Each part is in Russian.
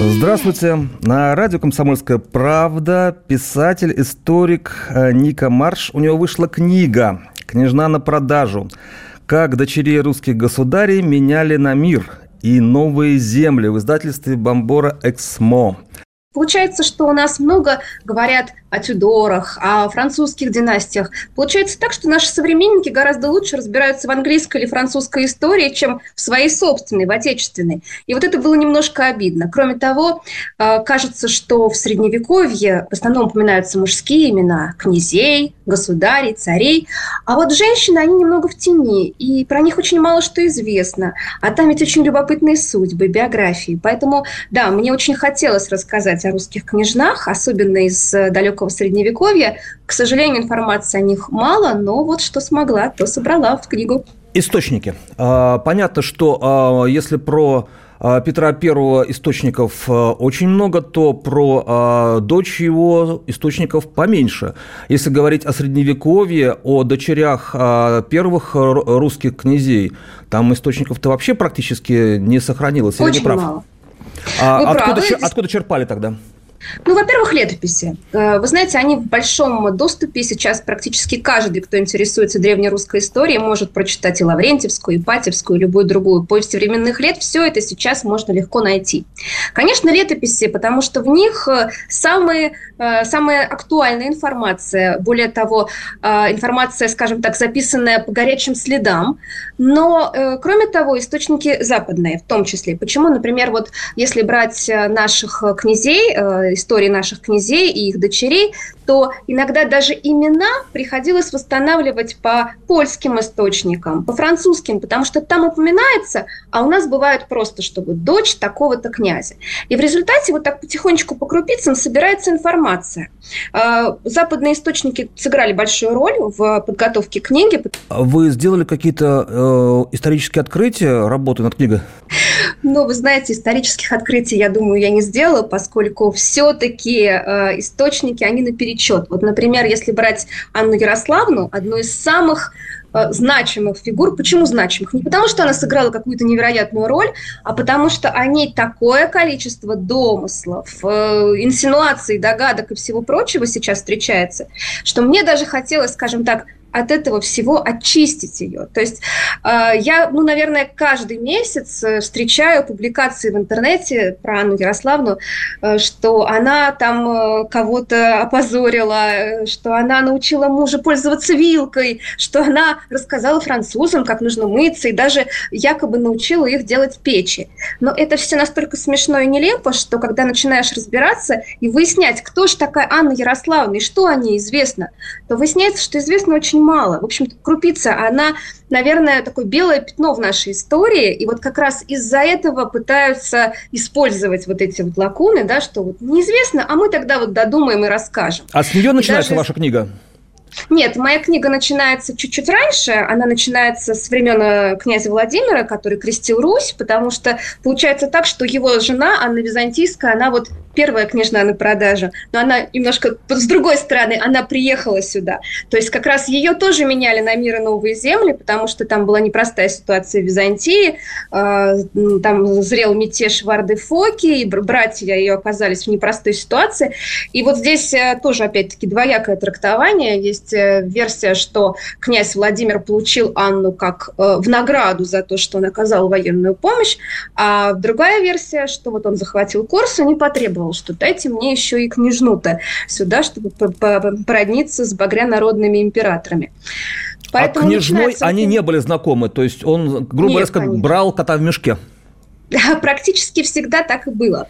Здравствуйте. На радио «Комсомольская правда» писатель, историк э, Ника Марш. У него вышла книга «Княжна на продажу. Как дочерей русских государей меняли на мир и новые земли» в издательстве «Бомбора Эксмо». Получается, что у нас много говорят о Тюдорах, о французских династиях. Получается так, что наши современники гораздо лучше разбираются в английской или французской истории, чем в своей собственной, в отечественной. И вот это было немножко обидно. Кроме того, э, кажется, что в Средневековье в основном упоминаются мужские имена князей, государей, царей, а вот женщины, они немного в тени, и про них очень мало что известно. А там ведь очень любопытные судьбы, биографии. Поэтому, да, мне очень хотелось рассказать о русских княжнах, особенно из далекого далекого средневековья. К сожалению, информации о них мало, но вот что смогла, то собрала в книгу. Источники. А, понятно, что а, если про а, Петра I источников очень много, то про дочь его источников поменьше. Если говорить о Средневековье, о дочерях первых русских князей, там источников-то вообще практически не сохранилось. Очень мало. А, откуда, откуда черпали тогда? Ну, во-первых, летописи. Э, вы знаете, они в большом доступе. Сейчас практически каждый, кто интересуется древнерусской историей, может прочитать и Лаврентьевскую, и Патевскую, и любую другую повесть временных лет. Все это сейчас можно легко найти. Конечно, летописи, потому что в них э, самые, э, самая актуальная информация. Более того, информация, скажем так, записанная по горячим следам. Но, кроме того, источники западные в том числе. Почему, например, вот если брать наших князей, истории наших князей и их дочерей, то иногда даже имена приходилось восстанавливать по польским источникам, по французским, потому что там упоминается, а у нас бывает просто, чтобы дочь такого-то князя. И в результате вот так потихонечку по крупицам собирается информация. А, западные источники сыграли большую роль в подготовке книги. Вы сделали какие-то э, исторические открытия работы над книгой? Ну, вы знаете, исторических открытий, я думаю, я не сделала, поскольку все-таки э, источники, они наперечет. Вот, например, если брать Анну Ярославну, одну из самых э, значимых фигур. Почему значимых? Не потому, что она сыграла какую-то невероятную роль, а потому что о ней такое количество домыслов, э, инсинуаций, догадок и всего прочего сейчас встречается, что мне даже хотелось, скажем так, от этого всего очистить ее. То есть э, я, ну, наверное, каждый месяц э, встречаю публикации в интернете про Анну Ярославну, э, что она там э, кого-то опозорила, что она научила мужа пользоваться вилкой, что она рассказала французам, как нужно мыться, и даже якобы научила их делать печи. Но это все настолько смешно и нелепо, что когда начинаешь разбираться и выяснять, кто же такая Анна Ярославна и что о ней известно, то выясняется, что известно очень мало. В общем-то, крупица, она, наверное, такое белое пятно в нашей истории, и вот как раз из-за этого пытаются использовать вот эти вот лакуны, да, что вот неизвестно, а мы тогда вот додумаем и расскажем. А с нее начинается даже... ваша книга? Нет, моя книга начинается чуть-чуть раньше. Она начинается с времен э, князя Владимира, который крестил Русь, потому что получается так, что его жена, Анна Византийская, она вот первая княжна на продаже, но она немножко с другой стороны, она приехала сюда. То есть как раз ее тоже меняли на мир и новые земли, потому что там была непростая ситуация в Византии, а, там зрел мятеж Варды Фоки, и братья ее оказались в непростой ситуации. И вот здесь э, тоже, опять-таки, двоякое трактование. Есть э, версия, что князь Владимир получил Анну как э, в награду за то, что он оказал военную помощь, а другая версия, что вот он захватил Корсу, не потребовал потребовал, что дайте мне еще и княжну-то сюда, чтобы породниться с багрянародными императорами. Поэтому а княжной начинается... они не были знакомы, то есть он, грубо говоря, брал кота в мешке. Практически всегда так и было.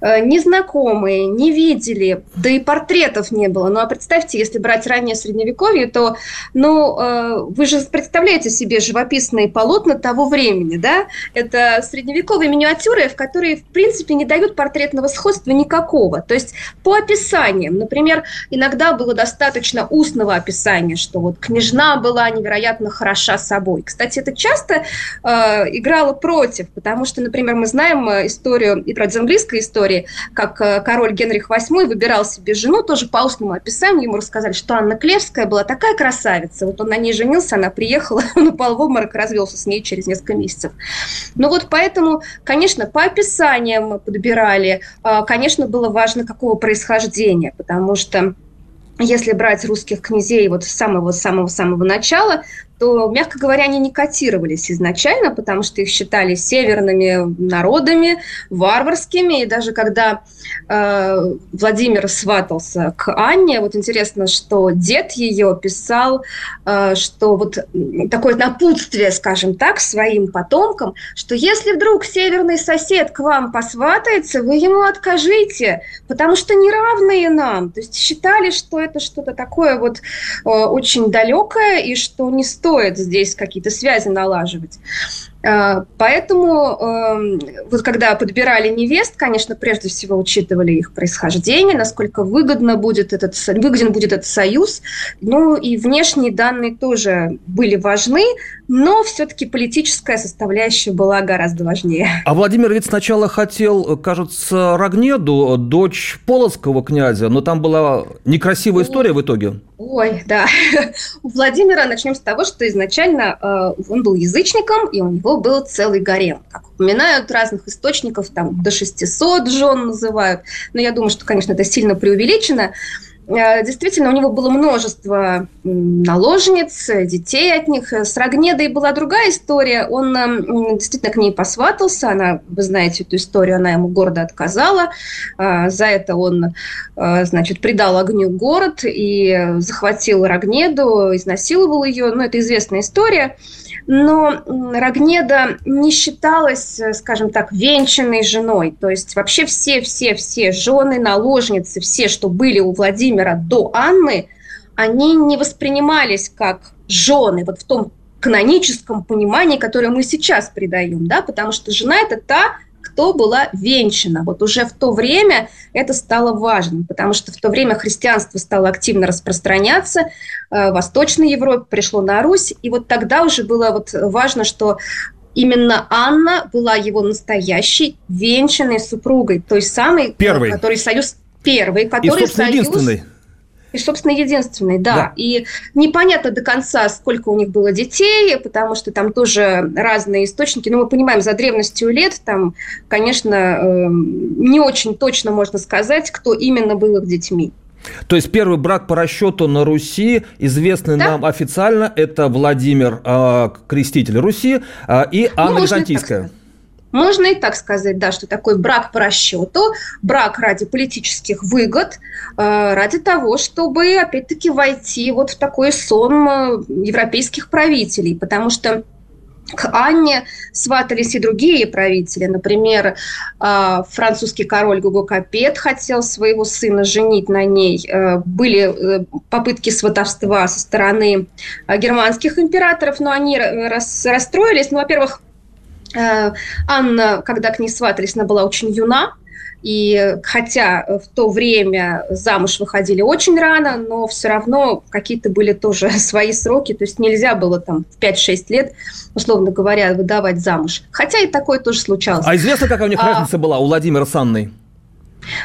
Э, незнакомые, не видели, да и портретов не было. Ну а представьте, если брать раннее средневековье, то, ну, э, вы же представляете себе живописные полотна того времени, да? Это средневековые миниатюры, в которые, в принципе, не дают портретного сходства никакого. То есть по описаниям, например, иногда было достаточно устного описания, что вот княжна была невероятно хороша собой. Кстати, это часто э, играло против, потому что, например, мы знаем э, историю, и про из английской истории, как э, король Генрих VIII выбирал себе жену, тоже по устному описанию ему рассказали, что Анна Клевская была такая красавица, вот он на ней женился, она приехала, он упал в обморок, развелся с ней через несколько месяцев. Ну вот поэтому, конечно, по описаниям подбирали, а, конечно, было важно, какого происхождения, потому что если брать русских князей вот с самого-самого-самого начала, то, мягко говоря, они не котировались изначально, потому что их считали северными народами, варварскими. И даже когда э, Владимир сватался к Анне, вот интересно, что дед ее писал, э, что вот такое напутствие, скажем так, своим потомкам, что если вдруг северный сосед к вам посватается, вы ему откажите, потому что неравные нам. То есть считали, что это что-то такое вот э, очень далекое и что не стоит стоит здесь какие-то связи налаживать. А, поэтому эм, вот когда подбирали невест, конечно, прежде всего учитывали их происхождение, насколько выгодно будет этот, выгоден будет этот союз. Ну и внешние данные тоже были важны, но все-таки политическая составляющая была гораздо важнее. А Владимир ведь сначала хотел, кажется, Рогнеду, дочь Полоцкого князя, но там была некрасивая история в итоге. Ой, да. У Владимира начнем с того, что изначально э, он был язычником, и у него был целый гарем. Как упоминают разных источников, там до 600 жен называют. Но я думаю, что, конечно, это сильно преувеличено. Э, действительно, у него было множество наложниц, детей от них. С Рогнедой была другая история. Он действительно к ней посватался. Она, вы знаете эту историю, она ему гордо отказала. Э, за это он, э, значит, предал огню город и захватил Рогнеду, изнасиловал ее. Ну, это известная история но Рогнеда не считалась, скажем так, венчанной женой. То есть вообще все-все-все жены, наложницы, все, что были у Владимира до Анны, они не воспринимались как жены, вот в том каноническом понимании, которое мы сейчас придаем, да, потому что жена – это та, кто была венчана. Вот уже в то время это стало важным, потому что в то время христианство стало активно распространяться, э, в Восточной Европе пришло на Русь, и вот тогда уже было вот важно, что именно Анна была его настоящей венчанной супругой, той самой, Первый. который союз первый, который и, союз... единственный и, собственно, единственный, да. да. И непонятно до конца, сколько у них было детей, потому что там тоже разные источники. Но мы понимаем, за древностью лет там, конечно, эм, не очень точно можно сказать, кто именно был их детьми. То есть первый брак по расчету на Руси, известный да? нам официально, это Владимир э, Креститель Руси э, и Анна ну, Византийская. Можно и так сказать, да, что такой брак по расчету, брак ради политических выгод, э, ради того, чтобы, опять-таки, войти вот в такой сон э, европейских правителей, потому что к Анне сватались и другие правители. Например, э, французский король Гуго Капет хотел своего сына женить на ней. Были попытки сватовства со стороны германских императоров, но они расстроились. Ну, во-первых, Анна, когда к ней сватались, она была очень юна, и хотя в то время замуж выходили очень рано, но все равно какие-то были тоже свои сроки, то есть нельзя было там в 5-6 лет, условно говоря, выдавать замуж. Хотя и такое тоже случалось. А известно, какая у них а... разница была у Владимира с Анной?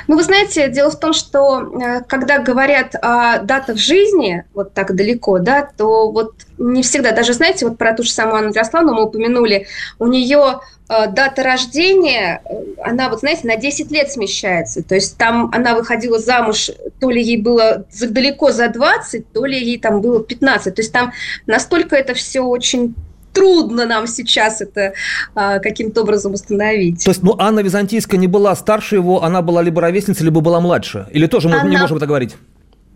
Ну, вы знаете, дело в том, что э, когда говорят о датах жизни вот так далеко, да, то вот не всегда, даже, знаете, вот про ту же самую Анну Ярославну мы упомянули, у нее э, дата рождения, э, она, вот знаете, на 10 лет смещается. То есть там она выходила замуж, то ли ей было далеко за 20, то ли ей там было 15. То есть там настолько это все очень трудно нам сейчас это а, каким-то образом установить. То есть, ну, Анна Византийская не была старше его, она была либо ровесницей, либо была младше? Или тоже мы она... не можем это говорить?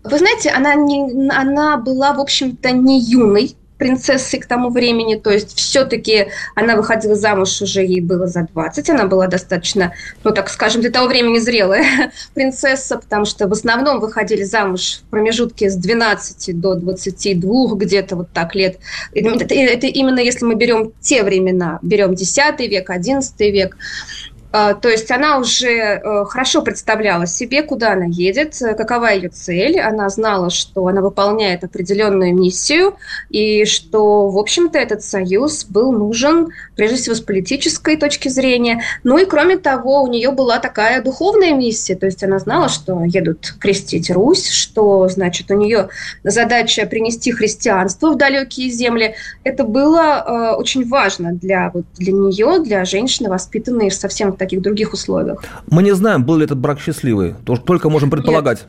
Вы знаете, она, не, она была, в общем-то, не юной, принцессой к тому времени, то есть все-таки она выходила замуж уже, ей было за 20, она была достаточно, ну так скажем, для того времени зрелая принцесса, потому что в основном выходили замуж в промежутке с 12 до 22, где-то вот так лет. Это, это именно если мы берем те времена, берем 10 век, 11 век. А, то есть она уже э, хорошо представляла себе, куда она едет, э, какова ее цель. Она знала, что она выполняет определенную миссию, и что, в общем-то, этот союз был нужен, прежде всего, с политической точки зрения. Ну и, кроме того, у нее была такая духовная миссия. То есть она знала, что едут крестить Русь, что, значит, у нее задача принести христианство в далекие земли. Это было э, очень важно для, вот, для нее, для женщины, воспитанной совсем таких других условиях. Мы не знаем, был ли этот брак счастливый, только можем предполагать.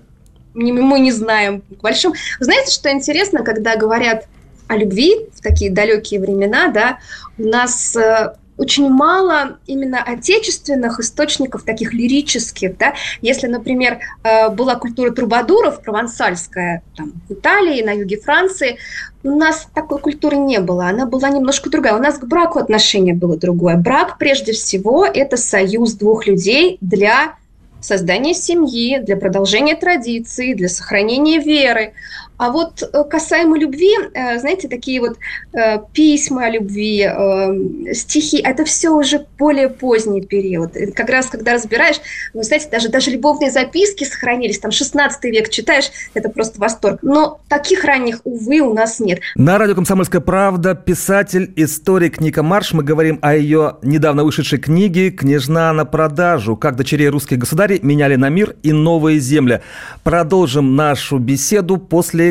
Нет, мы не знаем. Большом... Знаете, что интересно, когда говорят о любви в такие далекие времена, да, у нас э, очень мало именно отечественных источников, таких лирических. Да? Если, например, э, была культура трубадуров, провансальская, там, в Италии, на юге Франции, у нас такой культуры не было, она была немножко другая. У нас к браку отношение было другое. Брак, прежде всего, это союз двух людей для создания семьи, для продолжения традиций, для сохранения веры. А вот э, касаемо любви, э, знаете, такие вот э, письма о любви, стихи, это все уже более поздний период. Как раз, когда разбираешь, вы знаете, даже, даже любовные записки сохранились, там 16 век читаешь, это просто восторг. Но таких ранних, увы, у нас нет. На радио «Комсомольская правда» писатель, историк Ника Марш. Мы говорим о ее недавно вышедшей книге «Княжна на продажу. Как дочерей русских государей меняли на мир и новые земли». Продолжим нашу беседу после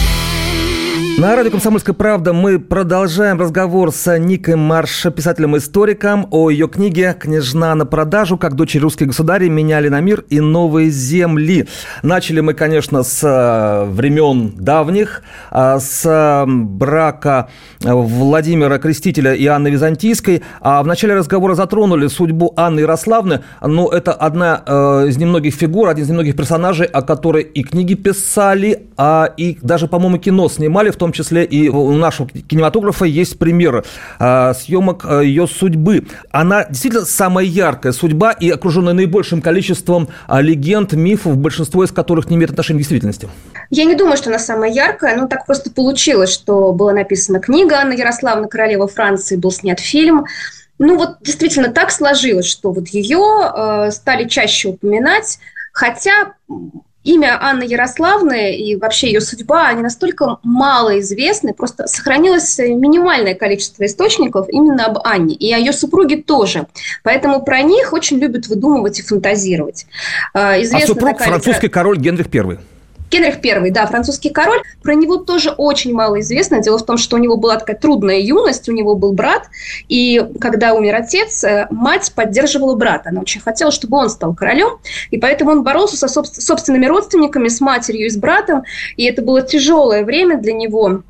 На радио «Комсомольская правда» мы продолжаем разговор с Никой Марш, писателем-историком, о ее книге «Княжна на продажу. Как дочери русских государей меняли на мир и новые земли». Начали мы, конечно, с э, времен давних, э, с брака Владимира Крестителя и Анны Византийской. А в начале разговора затронули судьбу Анны Ярославны. Ну, это одна э, из немногих фигур, один из немногих персонажей, о которой и книги писали, а и даже, по-моему, кино снимали, в том числе и у нашего кинематографа есть примеры а, съемок а, ее судьбы. Она действительно самая яркая судьба и окруженная наибольшим количеством а, легенд, мифов, большинство из которых не имеет отношения к действительности. Я не думаю, что она самая яркая, ну так просто получилось, что была написана книга Анна Ярославна, королева Франции, был снят фильм. Ну вот действительно так сложилось, что вот ее э, стали чаще упоминать, хотя имя Анны Ярославны и вообще ее судьба, они настолько мало известны, просто сохранилось минимальное количество источников именно об Анне, и о ее супруге тоже. Поэтому про них очень любят выдумывать и фантазировать. А, известна а супруг такая... французский король Генрих I. Генрих I, да, французский король. Про него тоже очень мало известно. Дело в том, что у него была такая трудная юность, у него был брат, и когда умер отец, э, мать поддерживала брата. Она очень хотела, чтобы он стал королем, и поэтому он боролся со собственными родственниками, с матерью и с братом, и это было тяжелое время для него.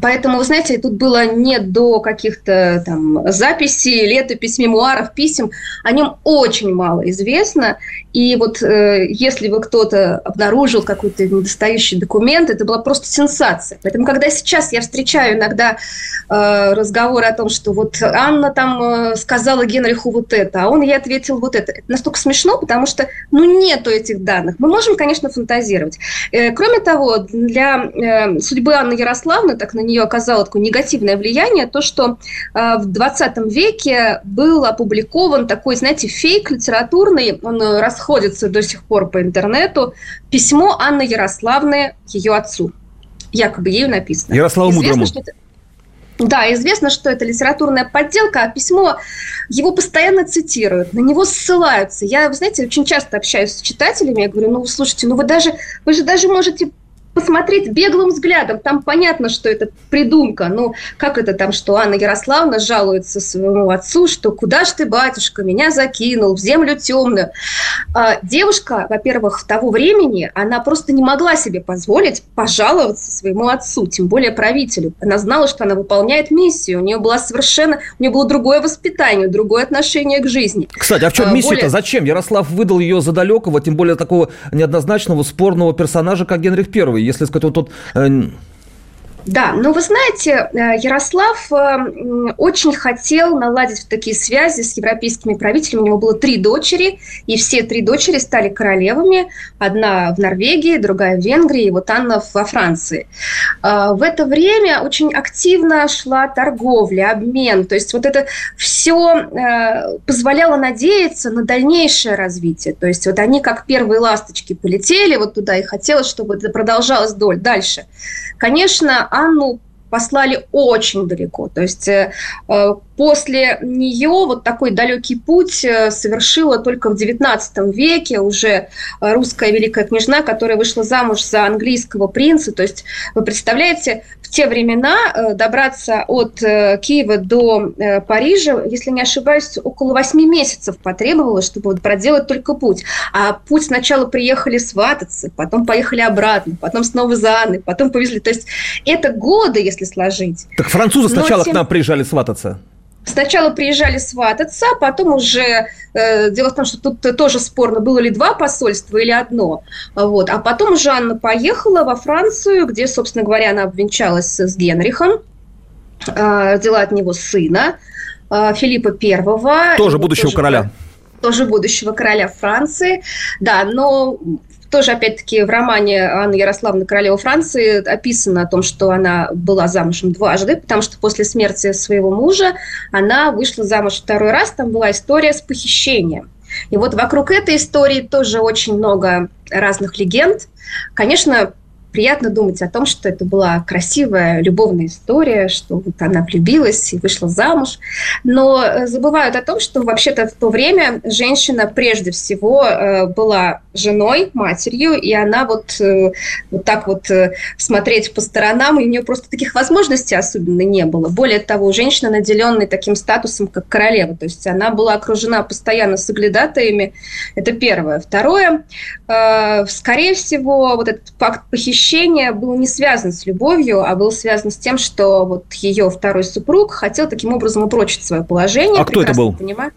Поэтому, вы знаете, тут было не до каких-то там записей, летопись, мемуаров, писем. О нем очень мало известно. И вот э, если бы кто-то обнаружил какой-то недостающий документ, это была просто сенсация. Поэтому, когда сейчас я встречаю иногда э, разговоры о том, что вот Анна там э, сказала Генриху вот это, а он ей ответил вот это, это настолько смешно, потому что, ну, нету этих данных. Мы можем, конечно, фантазировать. Э, кроме того, для э, судьбы Анны Ярославны, так на нее оказало такое негативное влияние, то, что э, в 20 веке был опубликован такой, знаете, фейк литературный, он расходится до сих пор по интернету, письмо Анны Ярославны ее отцу. Якобы ею написано. Ярославу Мудрому. Да, известно, что это литературная подделка, а письмо его постоянно цитируют, на него ссылаются. Я, вы знаете, очень часто общаюсь с читателями, я говорю, ну, слушайте, ну вы даже, вы же даже можете посмотреть беглым взглядом, там понятно, что это придумка. Ну, как это там, что Анна Ярославна жалуется своему отцу, что куда ж ты, батюшка, меня закинул в землю темную. А, девушка, во-первых, того времени, она просто не могла себе позволить пожаловаться своему отцу, тем более правителю. Она знала, что она выполняет миссию, у нее была совершенно, у нее было другое воспитание, другое отношение к жизни. Кстати, а в чем а, миссия-то? Более... Зачем? Ярослав выдал ее за далекого, тем более такого неоднозначного, спорного персонажа, как Генрих I если сказать, вот тут... Э, да, но вы знаете, э, Ярослав э, очень хотел наладить такие связи с европейскими правителями. У него было три дочери, и все три дочери стали королевами. Одна в Норвегии, другая в Венгрии, и вот Анна во Франции. В это время очень активно шла торговля, обмен. То есть вот это все позволяло надеяться на дальнейшее развитие. То есть вот они как первые ласточки полетели вот туда, и хотелось, чтобы это продолжалось дальше. Конечно, Анну послали очень далеко. То есть э, э, после нее вот такой далекий путь э, совершила только в XIX веке уже русская великая княжна, которая вышла замуж за английского принца. То есть вы представляете, в те времена добраться от Киева до Парижа, если не ошибаюсь, около восьми месяцев потребовалось, чтобы вот проделать только путь. А путь сначала приехали свататься, потом поехали обратно, потом снова за Анной, потом повезли. То есть это годы, если если сложить. Так французы сначала тем... к нам приезжали свататься. Сначала приезжали свататься, потом уже э, дело в том, что тут тоже спорно, было ли два посольства или одно. Вот. А потом уже Анна поехала во Францию, где, собственно говоря, она обвенчалась с Генрихом, э, родила от него сына э, Филиппа Первого. Тоже будущего тоже, короля тоже будущего короля Франции. Да, но тоже, опять-таки, в романе Анны Ярославны «Королева Франции» описано о том, что она была замужем дважды, потому что после смерти своего мужа она вышла замуж второй раз. Там была история с похищением. И вот вокруг этой истории тоже очень много разных легенд. Конечно, приятно думать о том, что это была красивая любовная история, что вот она влюбилась и вышла замуж. Но э, забывают о том, что вообще-то в то время женщина прежде всего э, была женой, матерью, и она вот, э, вот так вот смотреть по сторонам, у нее просто таких возможностей особенно не было. Более того, женщина, наделенная таким статусом, как королева, то есть она была окружена постоянно соглядатаями, это первое. Второе, скорее всего, вот этот факт похищения ощущение был не связан с любовью, а был связан с тем, что вот ее второй супруг хотел таким образом упрочить свое положение. А кто это был? Понимаю.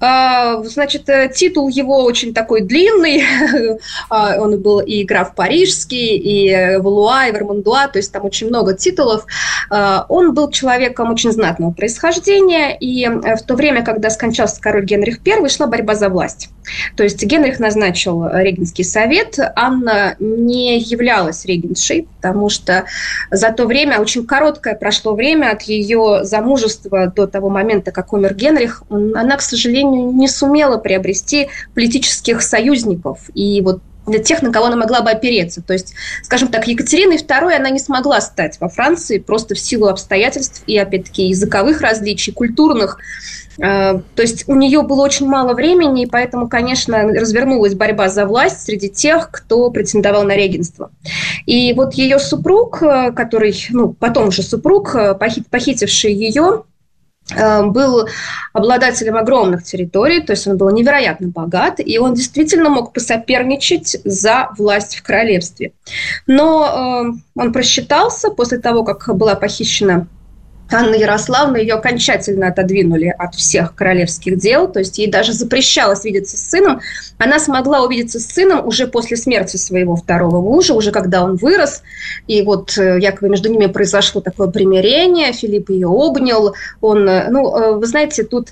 А, значит, э, титул его очень такой длинный. А, он был и граф Парижский, и Валуа, и Вермандуа, то есть там очень много титулов. А, он был человеком очень знатного происхождения, и э, в то время, когда скончался король Генрих I, шла борьба за власть. То есть Генрих назначил регенский совет, Анна не являлась регеншей, потому что за то время, очень короткое прошло время от ее замужества до того момента, как умер Генрих, она, к сожалению, не сумела приобрести политических союзников. И вот для тех, на кого она могла бы опереться. То есть, скажем так, Екатериной II она не смогла стать во Франции просто в силу обстоятельств и, опять-таки, языковых различий, культурных. Э, то есть у нее было очень мало времени, и поэтому, конечно, развернулась борьба за власть среди тех, кто претендовал на регенство. И вот ее супруг, э, который, ну, потом уже супруг, э, похитивший ее, был обладателем огромных территорий, то есть он был невероятно богат, и он действительно мог посоперничать за власть в королевстве. Но э, он просчитался после того, как была похищена Анна Ярославна ее окончательно отодвинули от всех королевских дел, то есть ей даже запрещалось видеться с сыном. Она смогла увидеться с сыном уже после смерти своего второго мужа, уже когда он вырос, и вот э, якобы между ними произошло такое примирение, Филипп ее обнял, он, э, ну, э, вы знаете, тут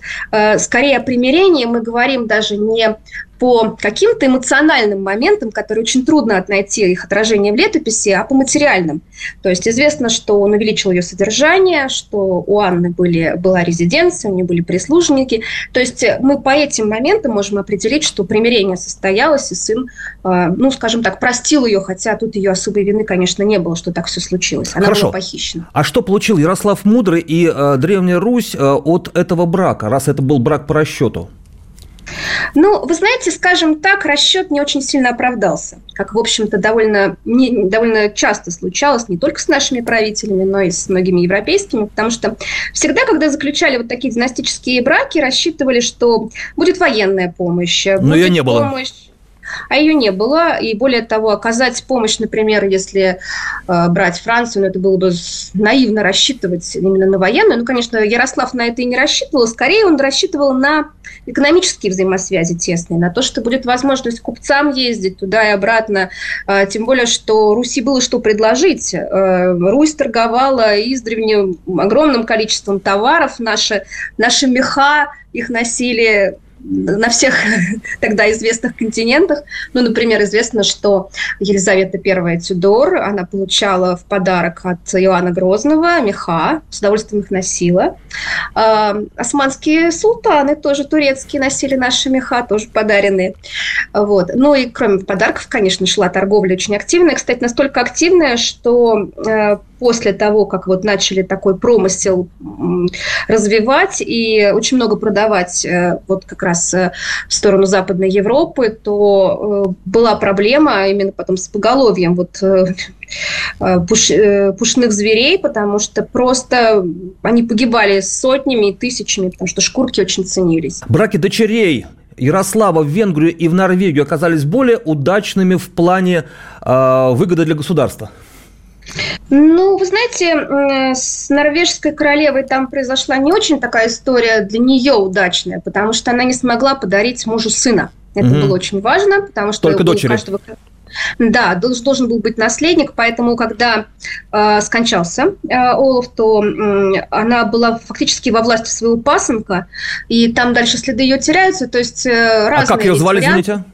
скорее о примирении мы говорим даже не по каким-то эмоциональным моментам, которые очень трудно найти их отражение в летописи, а по материальным. То есть известно, что он увеличил ее содержание, что у Анны были, была резиденция, у нее были прислужники. То есть мы по этим моментам можем определить, что примирение состоялось, и сын, э, ну, скажем так, простил ее, хотя тут ее особой вины, конечно, не было, что так все случилось. Она Хорошо. была похищена. А что получил Ярослав Мудрый и э, Древняя Русь э, от этого брака, раз это был брак по расчету? Ну, вы знаете, скажем так, расчет не очень сильно оправдался, как, в общем-то, довольно, не, довольно часто случалось не только с нашими правителями, но и с многими европейскими, потому что всегда, когда заключали вот такие династические браки, рассчитывали, что будет военная помощь. Но ее не было. А ее не было. И более того, оказать помощь, например, если э, брать Францию, ну, это было бы наивно рассчитывать именно на военную. Ну, конечно, Ярослав на это и не рассчитывал. Скорее, он рассчитывал на экономические взаимосвязи тесные, на то, что будет возможность купцам ездить туда и обратно. Э, тем более, что Руси было что предложить. Э, Русь торговала издревне огромным количеством товаров. Наши, наши меха их носили на всех тогда известных континентах. Ну, например, известно, что Елизавета I Тюдор, она получала в подарок от Иоанна Грозного меха, с удовольствием их носила. А, османские султаны тоже турецкие носили наши меха, тоже подаренные. Вот. Ну и кроме подарков, конечно, шла торговля очень активная. Кстати, настолько активная, что э, после того, как вот начали такой промысел развивать и очень много продавать э, вот как раз э, в сторону Западной Европы, то э, была проблема именно потом с поголовьем вот пуш, пушных зверей, потому что просто они погибали сотнями и тысячами, потому что шкурки очень ценились. Браки дочерей Ярослава в Венгрию и в Норвегию оказались более удачными в плане э, выгоды для государства? Ну, вы знаете, с норвежской королевой там произошла не очень такая история для нее удачная, потому что она не смогла подарить мужу сына. Это угу. было очень важно, потому что Только дочери. каждого да, должен был быть наследник, поэтому, когда э, скончался э, Олаф, то э, она была фактически во власти своего пасынка, и там дальше следы ее теряются, то есть э, разные... А как ее звали, варианты. извините?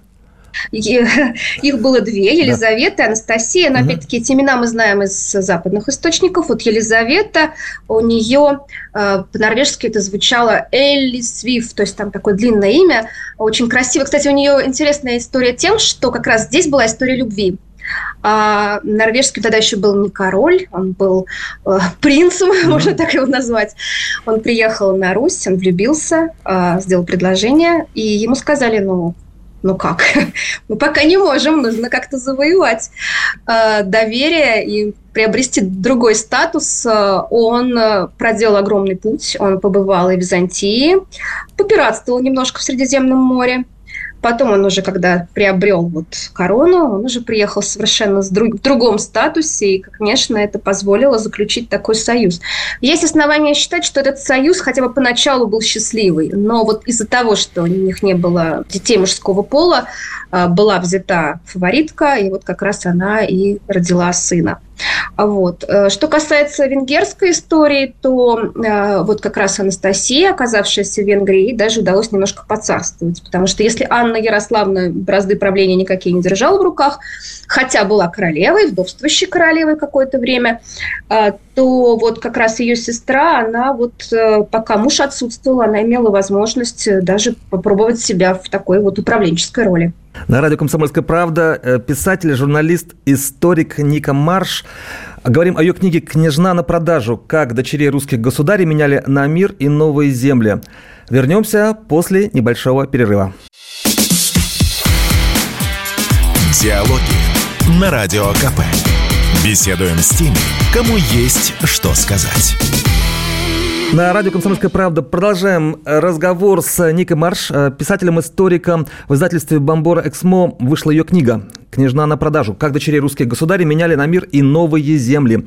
Их было две, Елизавета да. и Анастасия. Но, угу. опять-таки, эти имена мы знаем из западных источников. Вот Елизавета, у нее э, по-норвежски это звучало Элли Свиф, то есть там такое длинное имя, очень красиво. Кстати, у нее интересная история тем, что как раз здесь была история любви. А норвежский тогда еще был не король, он был э, принцем, mm-hmm. можно так его назвать. Он приехал на Русь, он влюбился, э, сделал предложение, и ему сказали, ну, ну как? Мы пока не можем, нужно как-то завоевать э, доверие и приобрести другой статус. Э, он э, проделал огромный путь, он побывал и в Византии, попиратствовал немножко в Средиземном море, Потом он уже, когда приобрел вот корону, он уже приехал совершенно в другом статусе, и, конечно, это позволило заключить такой союз. Есть основания считать, что этот союз хотя бы поначалу был счастливый, но вот из-за того, что у них не было детей мужского пола, а, была взята фаворитка, и вот как раз она и родила сына. Вот. Э, что касается венгерской истории, то э, вот как раз Анастасия, оказавшаяся в Венгрии, даже удалось немножко поцарствовать, потому что если Анна Ярославна бразды правления никакие не держала в руках, хотя была королевой, вдовствующей королевой какое-то время, э, то вот как раз ее сестра, она вот пока муж отсутствовал, она имела возможность даже попробовать себя в такой вот управленческой роли. На радио «Комсомольская правда» писатель, журналист, историк Ника Марш Говорим о ее книге «Княжна на продажу. Как дочерей русских государей меняли на мир и новые земли». Вернемся после небольшого перерыва. Диалоги на Радио КП. Беседуем с теми, кому есть что сказать. На радио «Комсомольская правда» продолжаем разговор с Никой Марш, писателем-историком. В издательстве «Бомбора Эксмо» вышла ее книга «Княжна на продажу. Как дочерей русских государей меняли на мир и новые земли».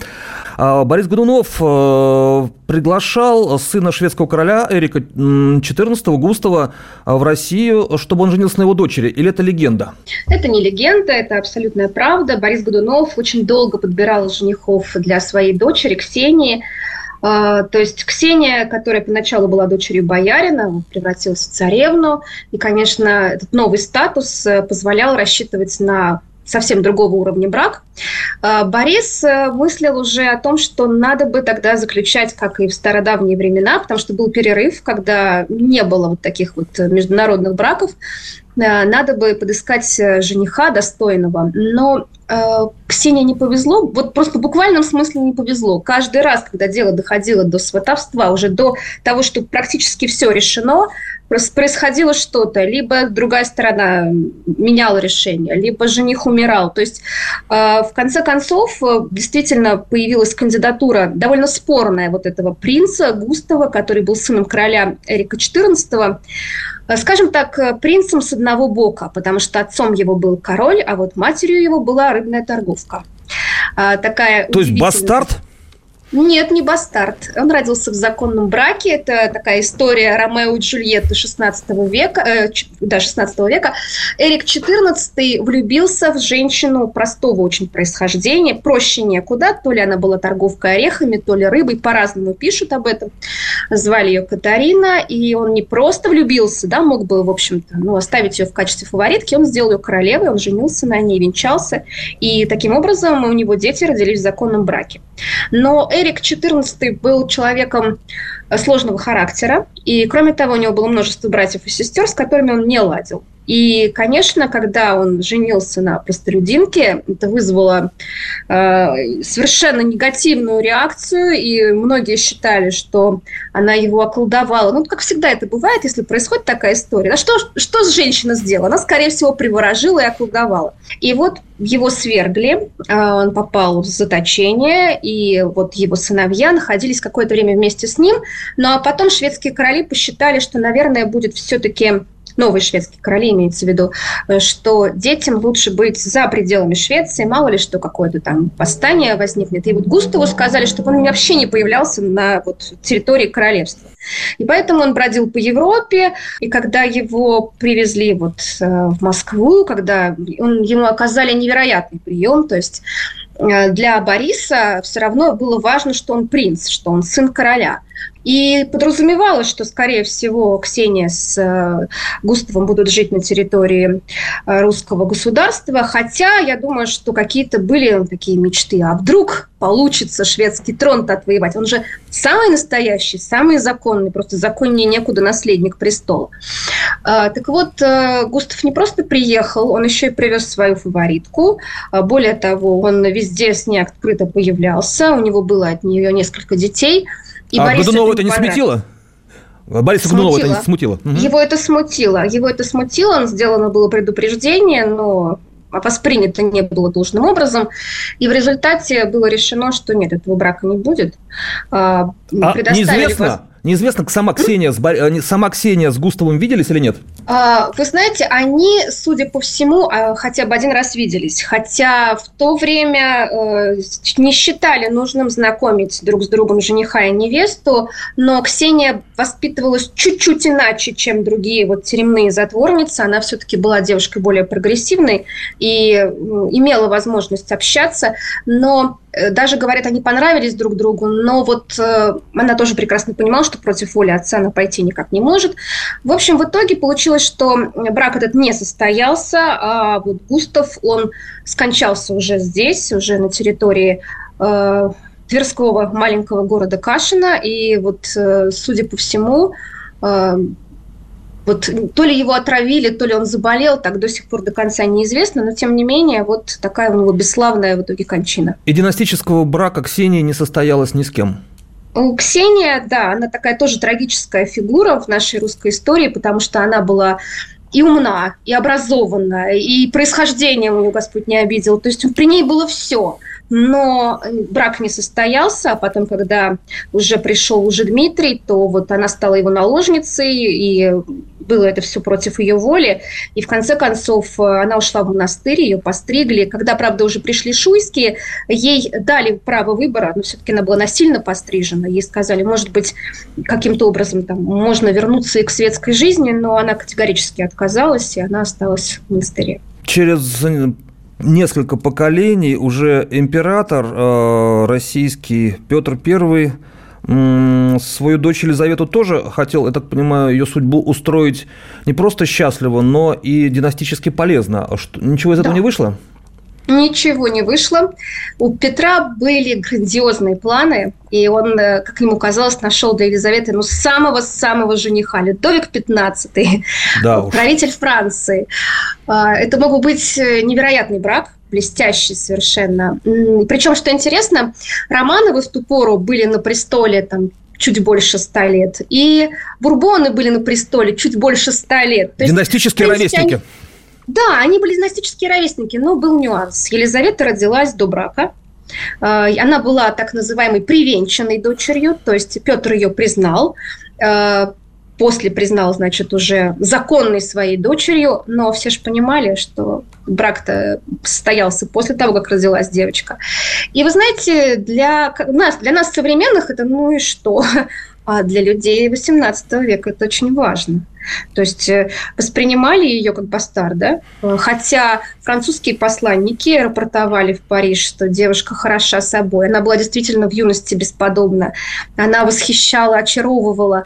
А, Борис Годунов э, приглашал сына шведского короля Эрика XIV Густава в Россию, чтобы он женился на его дочери. Или это легенда? Это не легенда, это абсолютная правда. Борис Годунов очень долго подбирал женихов для своей дочери Ксении – то есть Ксения, которая поначалу была дочерью боярина, превратилась в царевну. И, конечно, этот новый статус э, позволял рассчитывать на совсем другого уровня брак. А, Борис э, мыслил уже о том, что надо бы тогда заключать, как и в стародавние времена, потому что был перерыв, когда не было вот таких вот международных браков. Э, надо бы подыскать жениха достойного. Но Э, Ксении не повезло, вот просто в буквальном смысле не повезло. Каждый раз, когда дело доходило до сватовства, уже до того, что практически все решено, происходило что-то, либо другая сторона меняла решение, либо жених умирал. То есть, в конце концов, действительно появилась кандидатура довольно спорная вот этого принца Густава, который был сыном короля Эрика XIV. Скажем так, принцем с одного бока, потому что отцом его был король, а вот матерью его была рыбная торговка. Такая То есть бастард? Нет, не бастард. Он родился в законном браке. Это такая история Ромео и Джульетты 16 века, э, да, 16 века. Эрик XIV влюбился в женщину простого очень происхождения, проще некуда. То ли она была торговкой орехами, то ли рыбой, по-разному пишут об этом. Звали ее Катарина, и он не просто влюбился, да, мог бы, в общем-то, ну, оставить ее в качестве фаворитки, он сделал ее королевой, он женился на ней, венчался, и таким образом у него дети родились в законном браке. Но Эрик XIV был человеком э, сложного характера, и, кроме того, у него было множество братьев и сестер, с которыми он не ладил. И, конечно, когда он женился на простолюдинке, это вызвало э, совершенно негативную реакцию, и многие считали, что она его околдовала. Ну, как всегда это бывает, если происходит такая история. А что, что женщина сделала? Она, скорее всего, приворожила и околдовала. И вот его свергли, э, он попал в заточение, и вот его сыновья находились какое-то время вместе с ним, ну а потом шведские короли посчитали, что, наверное, будет все-таки новые шведские короли имеется в виду, э, что детям лучше быть за пределами Швеции, мало ли что какое-то там восстание возникнет. И вот Густаву сказали, чтобы он вообще не появлялся на вот, территории королевства. И поэтому он бродил по Европе, и когда его привезли вот э, в Москву, когда он, ему оказали невероятный прием, то есть э, для Бориса все равно было важно, что он принц, что он сын короля – и подразумевалось, что, скорее всего, Ксения с э, Густавом будут жить на территории э, русского государства, хотя я думаю, что какие-то были такие мечты. А вдруг получится шведский трон-то отвоевать? Он же самый настоящий, самый законный, просто законнее некуда наследник престола. А, так вот, э, Густав не просто приехал, он еще и привез свою фаворитку. А, более того, он везде с ней открыто появлялся, у него было от нее несколько детей – и а Борису Годунова это не смутило? Бориса Годунова это не смутило? Угу. Его это смутило. Его это смутило, он сделано было предупреждение, но воспринято не было должным образом. И в результате было решено, что нет, этого брака не будет. А, а неизвестно, Неизвестно, сама Ксения, с, э, сама Ксения с Густавом виделись или нет? А, вы знаете, они, судя по всему, а, хотя бы один раз виделись. Хотя в то время э, не считали нужным знакомить друг с другом жениха и невесту, но Ксения воспитывалась чуть-чуть иначе, чем другие вот тюремные затворницы. Она все-таки была девушкой более прогрессивной и имела возможность общаться, но Э, даже, говорят, они понравились друг другу, но вот э, она тоже прекрасно понимала, что против воли отца она пойти никак не может. В общем, в итоге получилось, что брак этот не состоялся, а вот Густав, он скончался уже здесь, уже на территории э, Тверского маленького города Кашина, и вот, э, судя по всему, э, вот то ли его отравили, то ли он заболел, так до сих пор до конца неизвестно, но тем не менее вот такая у него бесславная в итоге кончина. И династического брака Ксении не состоялось ни с кем? Ксения, да, она такая тоже трагическая фигура в нашей русской истории, потому что она была и умна, и образованная, и происхождение у нее Господь не обидел. То есть при ней было все – но брак не состоялся, а потом, когда уже пришел уже Дмитрий, то вот она стала его наложницей, и было это все против ее воли, и в конце концов э, она ушла в монастырь, ее постригли. Когда, правда, уже пришли шуйские, ей дали право выбора, но все-таки она была насильно пострижена, ей сказали, может быть, каким-то образом там можно вернуться и к светской жизни, но она категорически отказалась, и она осталась в монастыре. Через несколько поколений уже император э, российский Петр I свою дочь Елизавету тоже хотел, я так понимаю, ее судьбу устроить не просто счастливо, но и династически полезно. А что, ничего из этого да. не вышло? Ничего не вышло. У Петра были грандиозные планы, и он, э, как ему казалось, нашел для Елизаветы ну, самого-самого жениха, Людовик XV, да правитель Франции. А, это мог быть э, невероятный брак, блестящий совершенно. Причем, что интересно, Романовы в ту пору были на престоле там чуть больше ста лет, и Бурбоны были на престоле чуть больше ста лет. То Династические есть, ровесники. Они, да, они были династические ровесники, но был нюанс. Елизавета родилась до брака. А, она была так называемой привенчанной дочерью, то есть Петр ее признал, а, после признал, значит, уже законной своей дочерью, но все же понимали, что брак-то состоялся после того, как родилась девочка. И вы знаете, для нас, для нас современных это ну и что? А для людей XVIII века это очень важно. То есть э, воспринимали ее как бастард, да? Хотя французские посланники рапортовали в Париж, что девушка хороша собой. Она была действительно в юности бесподобна. Она восхищала, очаровывала.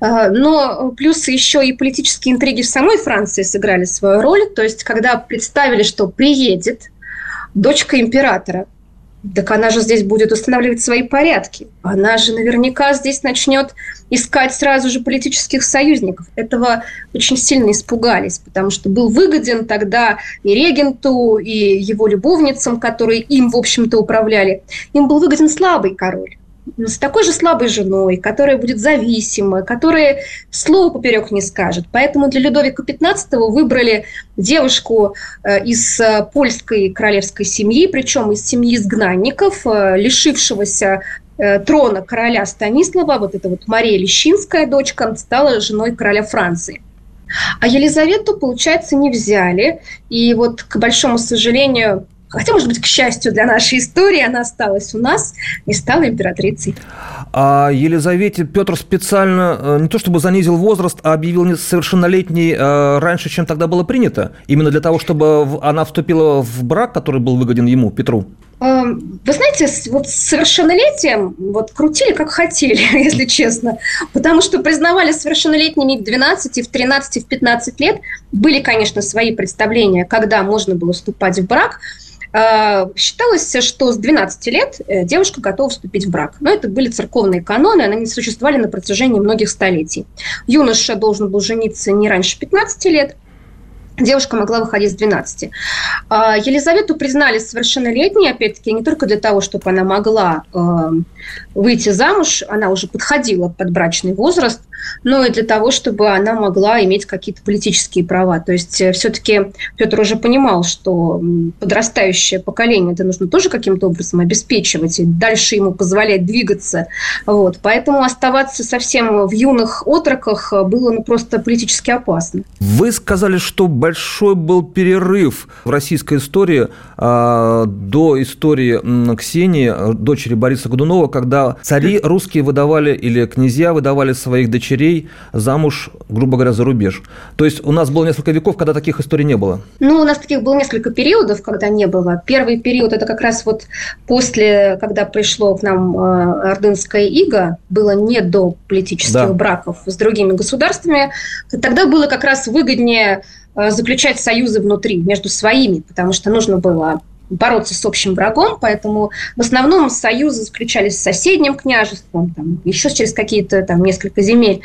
Э, но плюс еще и политические интриги в самой Франции сыграли свою роль. То есть когда представили, что приедет дочка императора, так она же здесь будет устанавливать свои порядки. Она же наверняка здесь начнет искать сразу же политических союзников. Этого очень сильно испугались, потому что был выгоден тогда и регенту, и его любовницам, которые им, в общем-то, управляли. Им был выгоден слабый король с такой же слабой женой, которая будет зависима, которая слова поперек не скажет. Поэтому для Людовика XV выбрали девушку э, из э, польской королевской семьи, причем из семьи изгнанников, э, лишившегося трона короля Станислава, вот эта вот Мария Лещинская дочка, стала женой короля Франции. А Елизавету, получается, не взяли. И вот, к большому сожалению, Хотя, может быть, к счастью для нашей истории, она осталась у нас и стала императрицей. А Елизавете Петр специально э, не то чтобы занизил возраст, а объявил несовершеннолетней э, раньше, чем тогда было принято? Именно для того, чтобы она вступила в брак, который был выгоден ему, Петру? Эм, вы знаете, вот с совершеннолетием вот крутили как хотели, если честно. Потому что признавали совершеннолетними в 12, в 13, в 15 лет. Были, конечно, свои представления, когда можно было вступать в брак – считалось, что с 12 лет э, девушка готова вступить в брак. Но это были церковные каноны, они существовали на протяжении многих столетий. Юноша должен был жениться не раньше 15 лет, девушка могла выходить с 12. А, Елизавету признали совершеннолетней, опять-таки, не только для того, чтобы она могла э, выйти замуж, она уже подходила под брачный возраст, но и для того, чтобы она могла иметь какие-то политические права. То есть э, все-таки Петр уже понимал, что подрастающее поколение это нужно тоже каким-то образом обеспечивать и дальше ему позволять двигаться. Вот. Поэтому оставаться совсем в юных отроках было ну, просто политически опасно. Вы сказали, что большой был перерыв в российской истории э, до истории Ксении, дочери Бориса Годунова, когда цари русские выдавали или князья выдавали своих дочерей замуж, грубо говоря, за рубеж. То есть у нас было несколько веков, когда таких историй не было. Ну, у нас таких было несколько периодов, когда не было. Первый период – это как раз вот после, когда пришло к нам э, ордынская ига, было не до политических да. браков с другими государствами. Тогда было как раз выгоднее э, заключать союзы внутри, между своими, потому что нужно было бороться с общим врагом, поэтому в основном союзы заключались с соседним княжеством, там, еще через какие-то там несколько земель.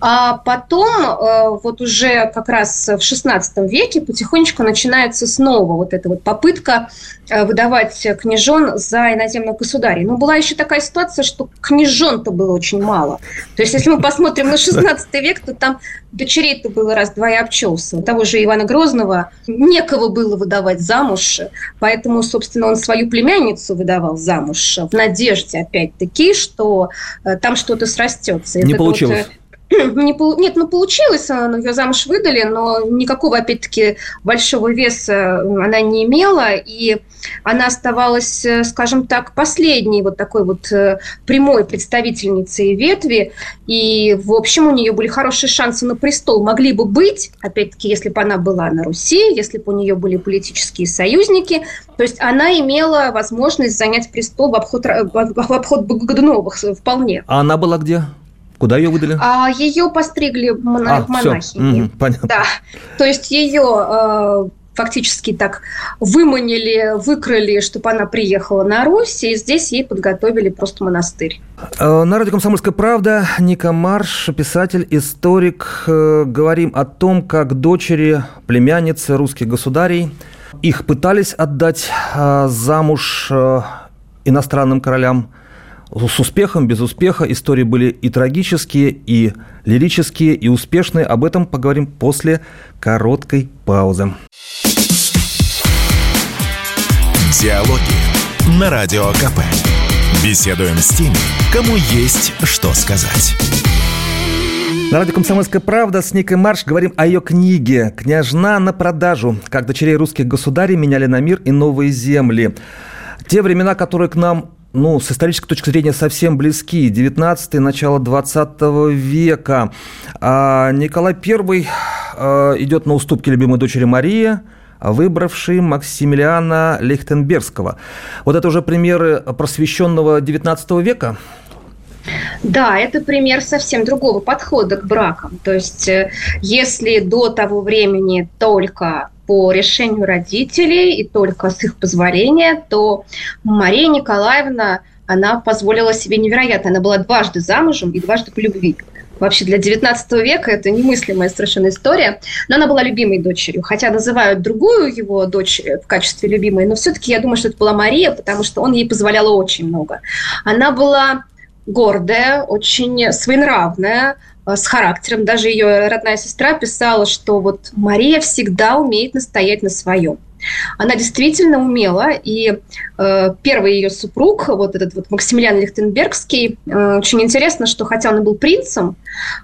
А потом, э, вот уже как раз в XVI веке потихонечку начинается снова вот эта вот попытка э, выдавать княжон за иноземных государей. Но была еще такая ситуация, что княжон-то было очень мало. То есть, если мы посмотрим на XVI век, то там дочерей-то было раз-два и обчелся. Того же Ивана Грозного некого было выдавать замуж, поэтому, собственно, он свою племянницу выдавал замуж в надежде, опять-таки, что э, там что-то срастется. Не Это получилось. Вот, не, нет, ну получилось, ее замуж выдали, но никакого, опять-таки, большого веса она не имела, и она оставалась, э, скажем так, последней вот такой вот э, прямой представительницей ветви, и, в общем, у нее были хорошие шансы на престол, могли бы быть, опять-таки, если бы она была на Руси, если бы у нее были политические союзники, то есть она имела возможность занять престол в обход, в обход Годуновых вполне. А она была где? Куда ее выдали? А, ее постригли мона- а, монахи. Угу, понятно. Да. То есть ее э, фактически так выманили, выкрали, чтобы она приехала на Русь, и здесь ей подготовили просто монастырь. Э, на радио «Комсомольская правда» Ника Марш, писатель, историк. Э, говорим о том, как дочери, племянницы русских государей, их пытались отдать замуж иностранным королям – с успехом, без успеха. Истории были и трагические, и лирические, и успешные. Об этом поговорим после короткой паузы. Диалоги на Радио КП. Беседуем с теми, кому есть что сказать. На радио «Комсомольская правда» с Никой Марш говорим о ее книге «Княжна на продажу. Как дочерей русских государей меняли на мир и новые земли». Те времена, которые к нам ну, с исторической точки зрения совсем близки. 19 начало 20 века. А Николай I а, идет на уступки любимой дочери Марии, выбравший Максимилиана Лихтенбергского. Вот это уже примеры просвещенного 19 века? Да, это пример совсем другого подхода к бракам. То есть, э, если до того времени только по решению родителей и только с их позволения, то Мария Николаевна, она позволила себе невероятно. Она была дважды замужем и дважды по любви. Вообще для 19 века это немыслимая совершенно история. Но она была любимой дочерью. Хотя называют другую его дочь в качестве любимой, но все-таки я думаю, что это была Мария, потому что он ей позволял очень много. Она была гордая, очень своенравная, э, с характером. Даже ее родная сестра писала, что вот Мария всегда умеет настоять на своем. Она действительно умела, и э, первый ее супруг, вот этот вот Максимилиан Лихтенбергский, э, очень интересно, что хотя он и был принцем,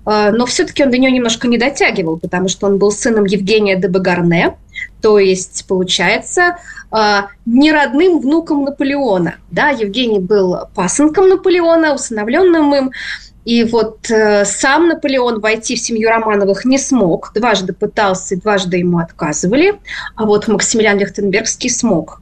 э, но все-таки он до нее немножко не дотягивал, потому что он был сыном Евгения де Багарне, то есть, получается, э, не родным внуком Наполеона. Да, Евгений был пасынком Наполеона, усыновленным им, и вот э, сам Наполеон войти в семью Романовых не смог. Дважды пытался, дважды ему отказывали. А вот Максимилиан Лихтенбергский смог.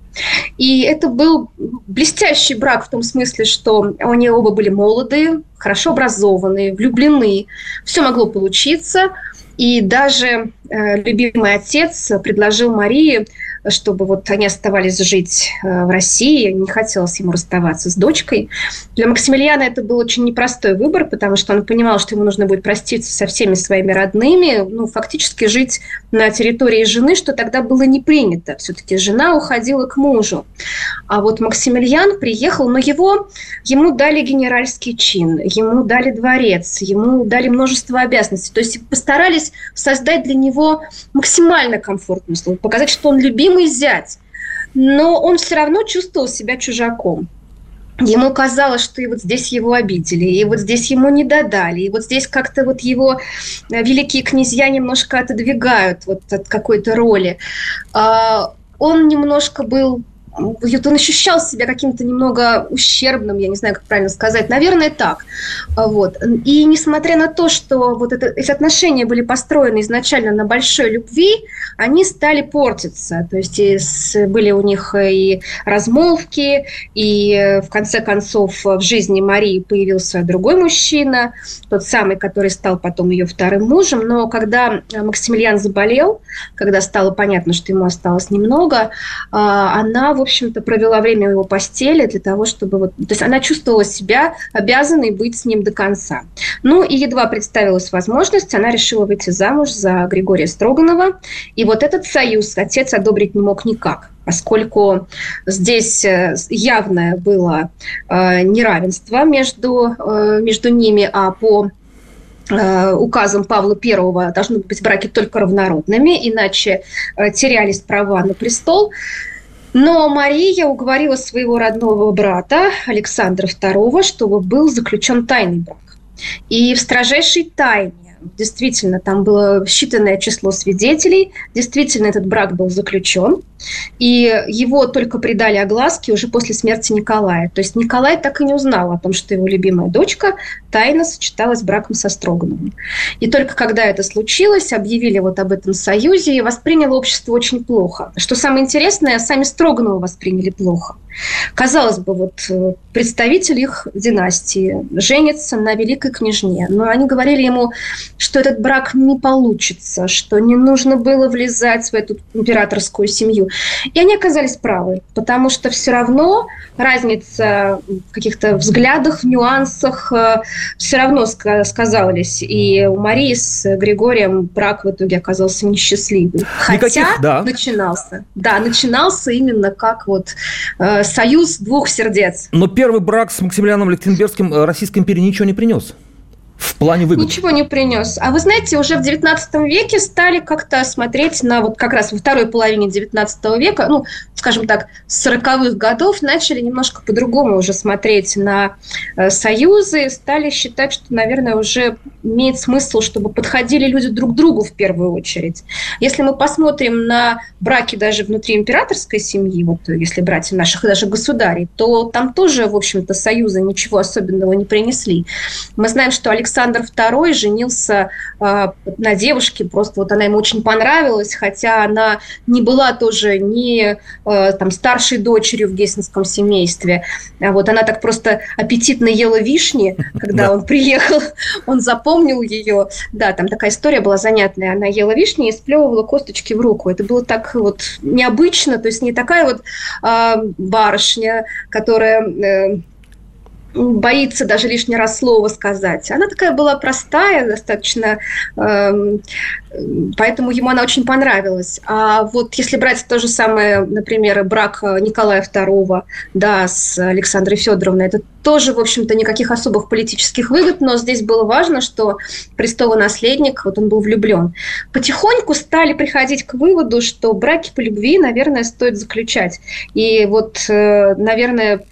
И это был блестящий брак в том смысле, что они оба были молодые, хорошо образованные, влюблены. Все могло получиться. И даже э, любимый отец предложил Марии чтобы вот они оставались жить э, в России, не хотелось ему расставаться с дочкой. Для Максимилиана это был очень непростой выбор, потому что он понимал, что ему нужно будет проститься со всеми своими родными, ну, фактически жить на территории жены, что тогда было не принято. Все-таки жена уходила к мужу. А вот Максимилиан приехал, но его, ему дали генеральский чин, ему дали дворец, ему дали множество обязанностей. То есть постарались создать для него максимально комфортную условия, показать, что он любимый любимый зять, но он все равно чувствовал себя чужаком. Ему казалось, что и вот здесь его обидели, и вот здесь ему не додали, и вот здесь как-то вот его э, великие князья немножко отодвигают вот от какой-то роли. А, он немножко был вот он ощущал себя каким-то немного ущербным, я не знаю, как правильно сказать, наверное, так. Вот. И несмотря на то, что вот это, эти отношения были построены изначально на большой любви, они стали портиться. То есть и с, были у них и размолвки, и в конце концов в жизни Марии появился другой мужчина, тот самый, который стал потом ее вторым мужем. Но когда Максимилиан заболел, когда стало понятно, что ему осталось немного, а, она, в общем-то, провела время его постели для того, чтобы... Вот, то есть она чувствовала себя обязанной быть с ним до конца. Ну и едва представилась возможность, она решила выйти замуж за Григория Строганова. И вот этот союз отец одобрить не мог никак поскольку здесь э, явное было э, неравенство между, э, между ними, а по Э, указом Павла I должны быть браки только равнородными, иначе э, терялись права на престол. Но Мария уговорила своего родного брата Александра II, чтобы был заключен тайный брак. И в строжайшей тайне действительно, там было считанное число свидетелей, действительно этот брак был заключен, и его только придали огласке уже после смерти Николая. То есть Николай так и не узнал о том, что его любимая дочка тайно сочеталась браком со Строгановым. И только когда это случилось, объявили вот об этом союзе, и восприняло общество очень плохо. Что самое интересное, сами Строгановы восприняли плохо. Казалось бы, вот э, представитель их династии женится на великой княжне, но они говорили ему, что этот брак не получится, что не нужно было влезать в эту императорскую семью. И они оказались правы, потому что все равно разница в каких-то взглядах, нюансах э, все равно сказались. И у Марии с Григорием брак в итоге оказался несчастливым. Хотя Никаких, да. начинался. Да, начинался именно как вот э, союз двух сердец. Но первый брак с Максимилианом Лихтенбергским э, Российской империи ничего не принес в плане выгод? Ничего не принес. А вы знаете, уже в XIX веке стали как-то смотреть на вот как раз во второй половине XIX века, ну, скажем так, с 40-х годов начали немножко по-другому уже смотреть на э, союзы, стали считать, что, наверное, уже имеет смысл, чтобы подходили люди друг к другу в первую очередь. Если мы посмотрим на браки даже внутри императорской семьи, вот если брать наших даже государей, то там тоже, в общем-то, союзы ничего особенного не принесли. Мы знаем, что Александр II женился э, на девушке, просто вот она ему очень понравилась, хотя она не была тоже э, там старшей дочерью в гессенском семействе. А вот она так просто аппетитно ела вишни, когда он приехал, он запомнил ее. Да, там такая история была занятная. Она ела вишни и сплевывала косточки в руку. Это было так вот необычно, то есть не такая вот э, барышня, которая э, боится даже лишний раз слово сказать. Она такая была простая, достаточно, э, поэтому ему она очень понравилась. А вот если брать то же самое, например, брак Николая II да, с Александрой Федоровной, это тоже, в общем-то, никаких особых политических выгод, но здесь было важно, что престолонаследник, вот он был влюблен. Потихоньку стали приходить к выводу, что браки по любви, наверное, стоит заключать. И вот, э, наверное,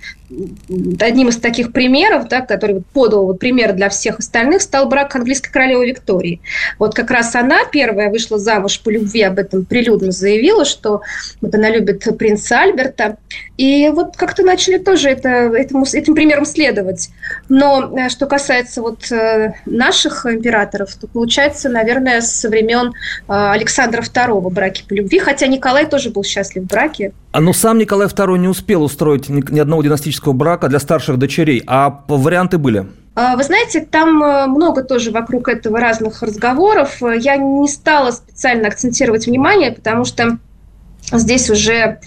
одним из таких примеров, да, который подал вот пример для всех остальных, стал брак английской королевы Виктории. Вот как раз она первая вышла замуж по любви, об этом прилюдно заявила, что вот она любит принца Альберта. И вот как-то начали тоже это, этому, этим примером следовать. Но э, что касается вот э, наших императоров, то получается, наверное, со времен э, Александра II браки по любви, хотя Николай тоже был счастлив в браке. А но сам Николай II не успел устроить ни одного династического брака для старших дочерей, а варианты были? А, вы знаете, там много тоже вокруг этого разных разговоров. Я не стала специально акцентировать внимание, потому что здесь уже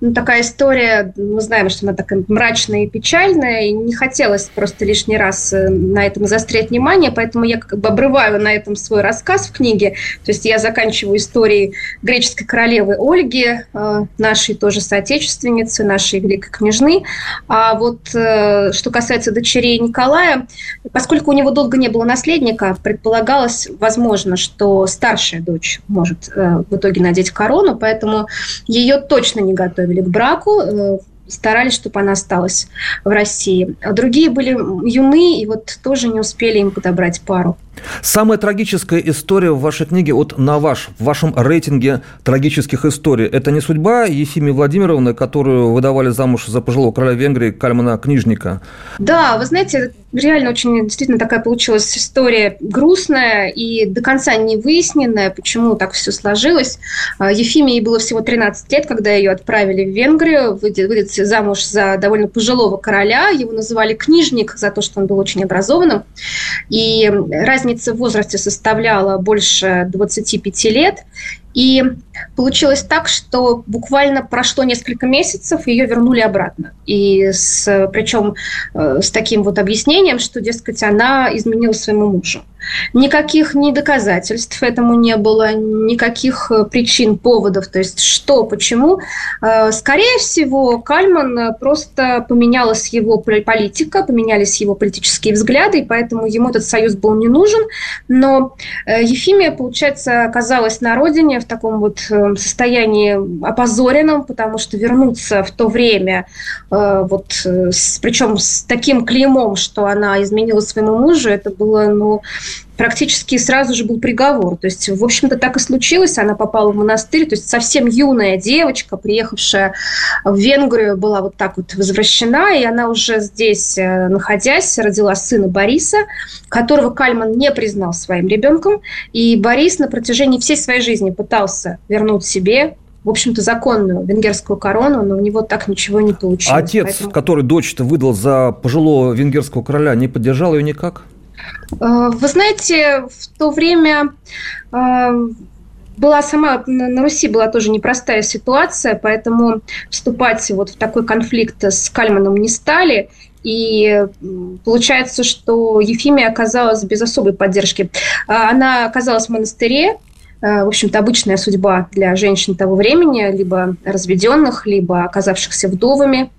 ну, такая история, мы знаем, что она такая мрачная и печальная, и не хотелось просто лишний раз э, на этом заострять внимание, поэтому я как бы обрываю на этом свой рассказ в книге. То есть я заканчиваю историей греческой королевы Ольги, э, нашей тоже соотечественницы, нашей великой княжны. А вот э, что касается дочерей Николая, поскольку у него долго не было наследника, предполагалось, возможно, что старшая дочь может в итоге надеть корону, поэтому ее точно не готовили к браку, э, старались, чтобы она осталась в России. А другие были юны и вот тоже не успели им подобрать пару. Самая трагическая история в вашей книге, вот на ваш, в вашем рейтинге трагических историй, это не судьба Ефимии Владимировны, которую выдавали замуж за пожилого короля Венгрии Кальмана Книжника? Да, вы знаете, реально очень действительно такая получилась история грустная и до конца не выясненная, почему так все сложилось. А, Ефимии было всего 13 лет, когда ее отправили в Венгрию, выйти замуж за довольно пожилого короля. Его называли книжник за то, что он был очень образованным. И разница разница в возрасте составляла больше 25 лет. И получилось так, что буквально прошло несколько месяцев, ее вернули обратно. И с, причем э, с таким вот объяснением, что, дескать, она изменила своему мужу. Никаких ни доказательств этому не было, никаких э, причин, поводов, то есть что, почему. Э, скорее всего, Кальман просто поменялась его политика, поменялись его политические взгляды, и поэтому ему этот союз был не нужен. Но Ефимия, получается, оказалась на родине в таком вот э, состоянии опозоренном, потому что вернуться в то время, э, вот, с, причем с таким клеймом, что она изменила своему мужу, это было, ну, практически сразу же был приговор. То есть, в общем-то, так и случилось. Она попала в монастырь. То есть, совсем юная девочка, приехавшая в Венгрию, была вот так вот возвращена. И она уже здесь, э, находясь, родила сына Бориса, которого Кальман не признал своим ребенком. И Борис на протяжении всей своей жизни пытался вернуть себе в общем-то, законную венгерскую корону, но у него так ничего не получилось. А отец, поэтому... который дочь-то выдал за пожилого венгерского короля, не поддержал ее никак? Вы знаете, в то время была сама на Руси была тоже непростая ситуация, поэтому вступать вот в такой конфликт с Кальманом не стали. И получается, что Ефимия оказалась без особой поддержки. А, она оказалась в монастыре, Э, в общем-то, обычная судьба для женщин того времени, либо разведенных, либо оказавшихся вдовами.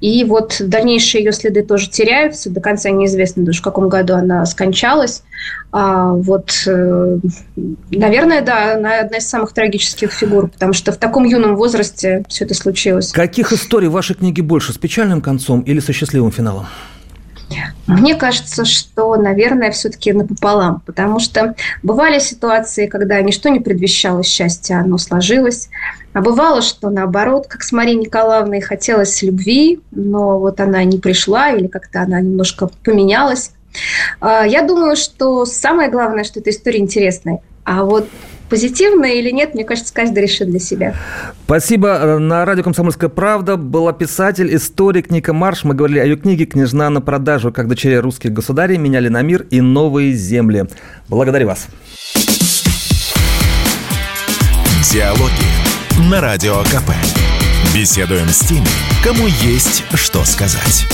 И вот дальнейшие ее следы тоже теряются. До конца неизвестно даже, в каком году она скончалась. А вот, э, наверное, да, она одна из самых трагических фигур, потому что в таком юном возрасте все это случилось. Каких историй в вашей книге больше, с печальным концом или со счастливым финалом? Мне кажется, что, наверное, все-таки напополам, потому что бывали ситуации, когда ничто не предвещало счастья, оно сложилось. А бывало, что наоборот, как с Марией Николаевной, хотелось любви, но вот она не пришла или как-то она немножко поменялась. А, я думаю, что самое главное, что эта история интересная. А вот позитивно или нет, мне кажется, каждый решит для себя. Спасибо. На радио «Комсомольская правда» была писатель, историк Ника Марш. Мы говорили о ее книге «Княжна на продажу. Как дочери русских государей меняли на мир и новые земли». Благодарю вас. Диалоги на Радио КП. Беседуем с теми, кому есть что сказать.